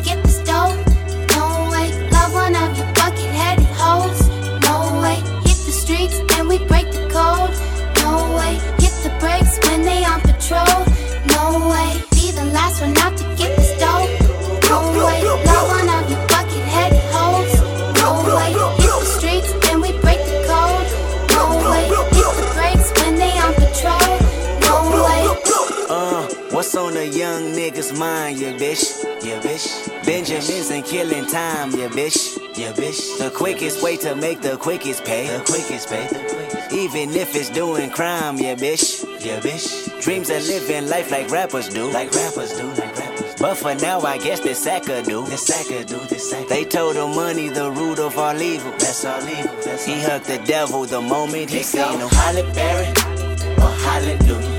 what's on a young nigga's mind, yeah, bitch? Yeah, bitch. Benjamins and killing time, yeah, bitch. Yeah, bitch. The quickest way to make the quickest pay. The quickest pay, the quickest. Even if it's doing crime, yeah, bitch. Yeah, bitch. Dreams of living life like rappers do. Like rappers do, like rappers. But for now, I guess this sacker do. This sacker do, this sacker. They told him money the root of all evil. That's all evil. That's he hugged the devil the moment he seen him. Holly Berry or Hallelujah.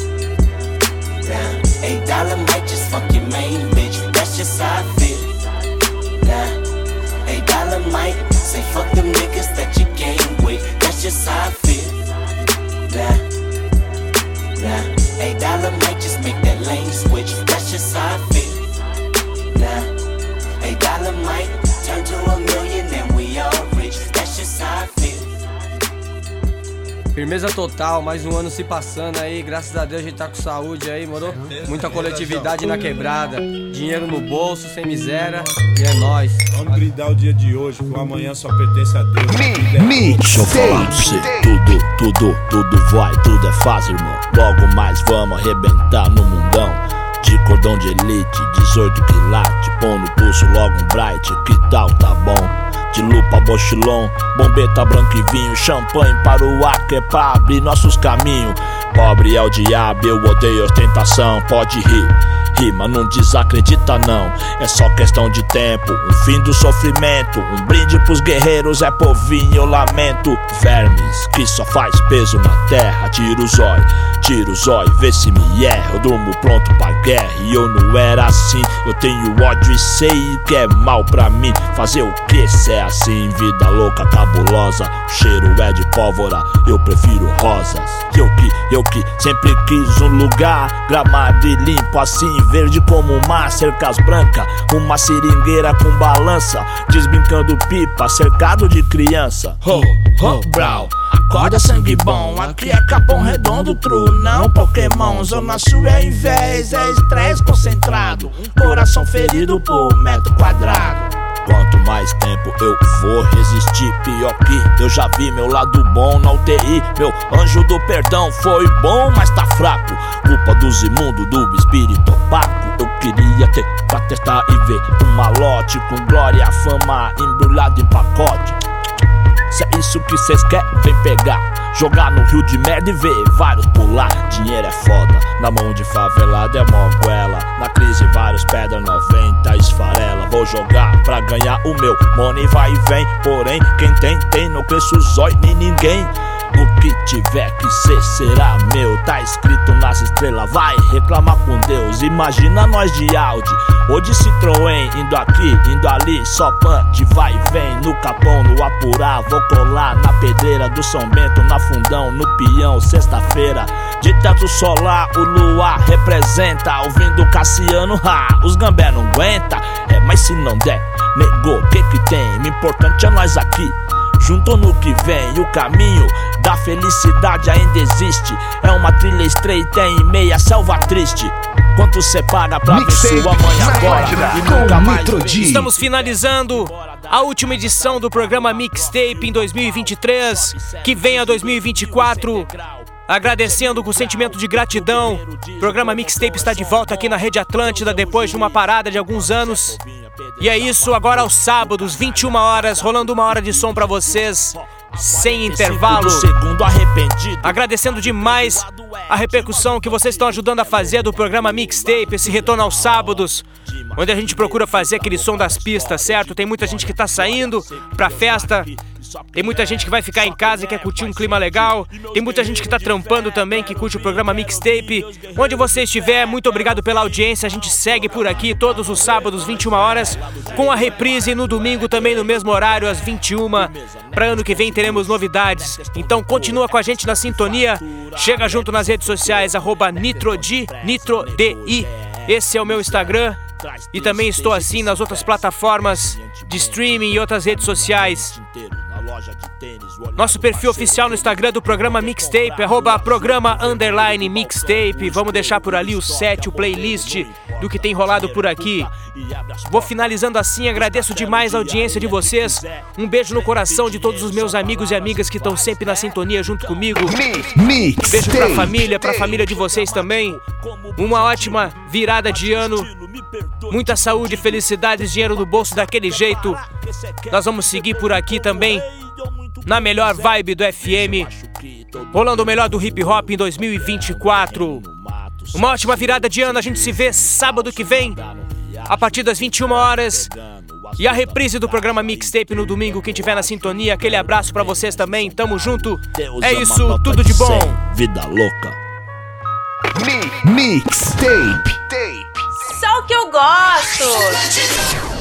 say fuck them niggas that you game with. That's just how I feel. Nah, nah. Eight dollar might just make that lane switch. That's just how I feel. Firmeza total, mais um ano se passando aí, graças a Deus a gente tá com saúde aí, moro? Muita coletividade na quebrada, dinheiro no bolso, sem miséria, e é nóis. Vamos brindar o dia de hoje, que o amanhã só pertence a Deus. Deixa eu falar pra você, tudo, tudo, tudo vai, tudo é fácil, irmão. Logo mais vamos arrebentar no mundão. De cordão de elite, 18 quilates, põe no pulso logo um bright, que tal, tá bom? De lupa, bochilon, bombeta branco e vinho Champanhe para o ar que é pra abrir nossos caminhos. Pobre é o diabo, eu odeio ostentação Pode rir, rima, não desacredita não. É só questão de tempo, um fim do sofrimento Um brinde pros guerreiros, é povinho, eu lamento. Vermes, que só faz peso na terra Tira o zóio, tira o zóio, vê se me erra. Eu durmo pronto pra guerra e eu não era assim. Eu tenho ódio e sei que é mal pra mim. Fazer o que se é assim, vida louca, cabulosa. O cheiro é de pólvora, eu prefiro rosas. Eu que, eu que sempre quis um lugar Gramado e limpo assim, verde como o mar Cercas brancas, uma seringueira com balança. Desbrincando pipa, cercado de criança. Ho, ho, brau Acorda sangue bom, aqui é Capão Redondo, true, não Pokémon Zona Sul é inveja, é estresse concentrado Coração ferido por metro quadrado Quanto mais tempo eu vou resistir, pior que eu já vi meu lado bom na UTI. Meu anjo do perdão foi bom, mas tá fraco. Culpa dos imundos, do espírito opaco. Eu queria ter pra testar e ver um malote com glória, fama embrulhado em pacote. Se é isso que cês querem, vem pegar. Jogar no rio de merda e ver vários pular. Dinheiro é foda, na mão de favelado é mó goela. Na crise, vários pedra 90 esfarela. Vou jogar pra ganhar o meu. Money vai e vem, porém, quem tem, tem. Não cresço zóio nem ninguém. O que tiver que ser será meu. Tá escrito nas estrelas, vai reclamar com Deus. Imagina nós de Audi ou de Citroën, indo aqui, indo ali, só pan de vai e vem. No capão, no apurá, vou colar na pedreira do São Bento, na fundão, no peão, sexta-feira. De teto solar, o luar representa. Ouvindo Cassiano, ha, os gambé não aguenta. É, mas se não der, negou, que que tem? O importante é nós aqui. Junto no que vem, o caminho da felicidade ainda existe. É uma trilha estreita em meia selva triste. Quanto cê paga pra ver sua mãe agora e nunca mais. Estamos finalizando a última edição do programa Mixtape em 2023, que vem a 2024. Agradecendo com sentimento de gratidão. O programa Mixtape está de volta aqui na Rede Atlântida depois de uma parada de alguns anos. E é isso, agora aos sábados, 21 horas, rolando uma hora de som pra vocês, sem intervalo. Agradecendo demais a repercussão que vocês estão ajudando a fazer do programa Mixtape, esse retorno aos sábados, onde a gente procura fazer aquele som das pistas, certo? Tem muita gente que tá saindo pra festa, tem muita gente que vai ficar em casa e quer curtir um clima legal, tem muita gente que tá trampando também, que curte o programa Mixtape. Onde você estiver, muito obrigado pela audiência. A gente segue por aqui todos os sábados, 21 horas, com a reprise no domingo também no mesmo horário, às 21. Para ano que vem teremos novidades. Então continua com a gente na sintonia. Chega junto nas redes sociais, arroba NitroD, NitroDI. Esse é o meu Instagram. E também estou assim nas outras plataformas de streaming e outras redes sociais. Nosso perfil oficial no Instagram do programa Mixtape, arroba programa underline mixtape. Vamos deixar por ali o set, o playlist do que tem rolado por aqui. Vou finalizando assim, agradeço demais a audiência de vocês. Um beijo no coração de todos os meus amigos e amigas que estão sempre na sintonia junto comigo. Beijo pra família, pra família de vocês também. Uma ótima virada de ano. Muita saúde, felicidades, dinheiro no bolso daquele jeito. Nós vamos seguir por aqui também na melhor vibe do FM, rolando o melhor do hip hop em 2024. Uma ótima virada de ano, a gente se vê sábado que vem, a partir das 21 horas. E a reprise do programa Mixtape no domingo, quem tiver na sintonia, aquele abraço pra vocês também, tamo junto. É isso, tudo de bom. Vida louca. Mixtape. Só o que eu gosto.